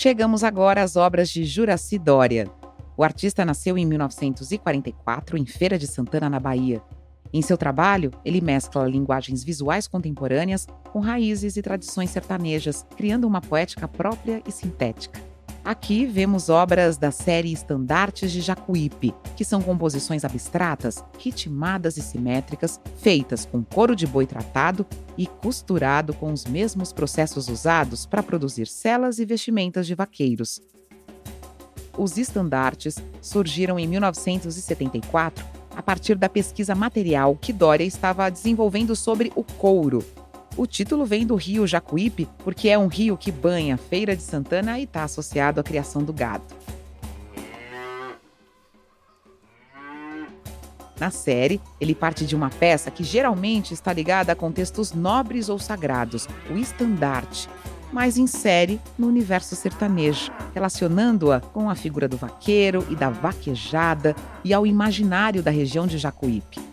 Chegamos agora às obras de Juraci Dória. O artista nasceu em 1944 em Feira de Santana, na Bahia. Em seu trabalho, ele mescla linguagens visuais contemporâneas com raízes e tradições sertanejas, criando uma poética própria e sintética. Aqui vemos obras da série Estandartes de Jacuípe, que são composições abstratas, ritmadas e simétricas, feitas com couro de boi tratado e costurado com os mesmos processos usados para produzir celas e vestimentas de vaqueiros. Os estandartes surgiram em 1974 a partir da pesquisa material que Dória estava desenvolvendo sobre o couro, o título vem do rio Jacuípe, porque é um rio que banha Feira de Santana e está associado à criação do gado. Na série, ele parte de uma peça que geralmente está ligada a contextos nobres ou sagrados, o estandarte, mas insere no universo sertanejo, relacionando-a com a figura do vaqueiro e da vaquejada e ao imaginário da região de Jacuípe.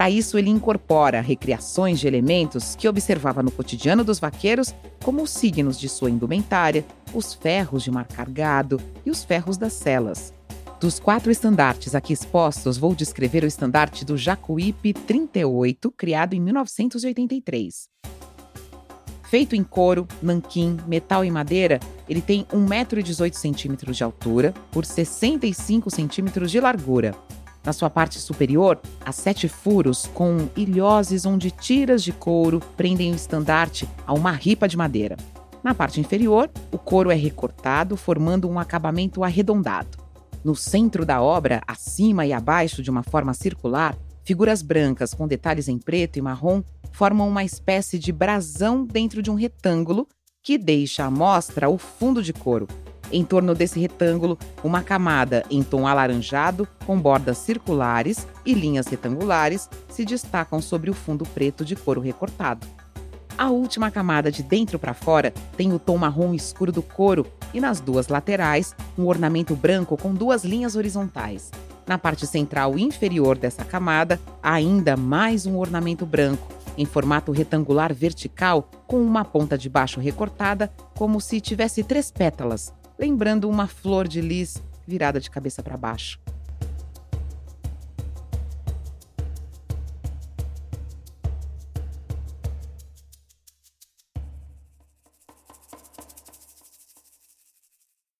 Para isso, ele incorpora recriações de elementos que observava no cotidiano dos vaqueiros, como os signos de sua indumentária, os ferros de marcar gado e os ferros das celas. Dos quatro estandartes aqui expostos, vou descrever o estandarte do Jacuípe 38, criado em 1983. Feito em couro, nanquim, metal e madeira, ele tem 1,18m de altura por 65 centímetros de largura na sua parte superior, há sete furos com ilhoses onde tiras de couro prendem o estandarte a uma ripa de madeira. Na parte inferior, o couro é recortado, formando um acabamento arredondado. No centro da obra, acima e abaixo de uma forma circular, figuras brancas com detalhes em preto e marrom formam uma espécie de brasão dentro de um retângulo que deixa à mostra o fundo de couro, em torno desse retângulo, uma camada em tom alaranjado, com bordas circulares e linhas retangulares, se destacam sobre o fundo preto de couro recortado. A última camada de dentro para fora tem o tom marrom escuro do couro e nas duas laterais um ornamento branco com duas linhas horizontais. Na parte central inferior dessa camada, ainda mais um ornamento branco, em formato retangular vertical, com uma ponta de baixo recortada, como se tivesse três pétalas, lembrando uma flor de lis virada de cabeça para baixo.